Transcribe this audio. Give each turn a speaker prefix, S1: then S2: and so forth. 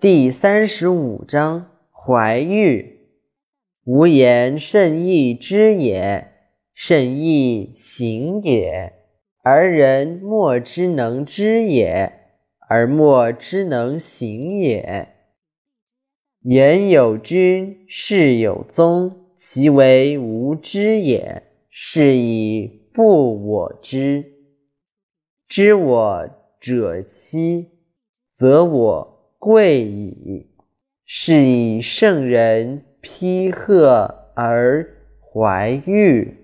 S1: 第三十五章怀玉。无言甚易知也，甚易行也。而人莫之能知也，而莫之能行也。言有君，事有宗，其为无知也，是以不我知。知我者希，则我。贵矣，是以圣人披贺而怀玉。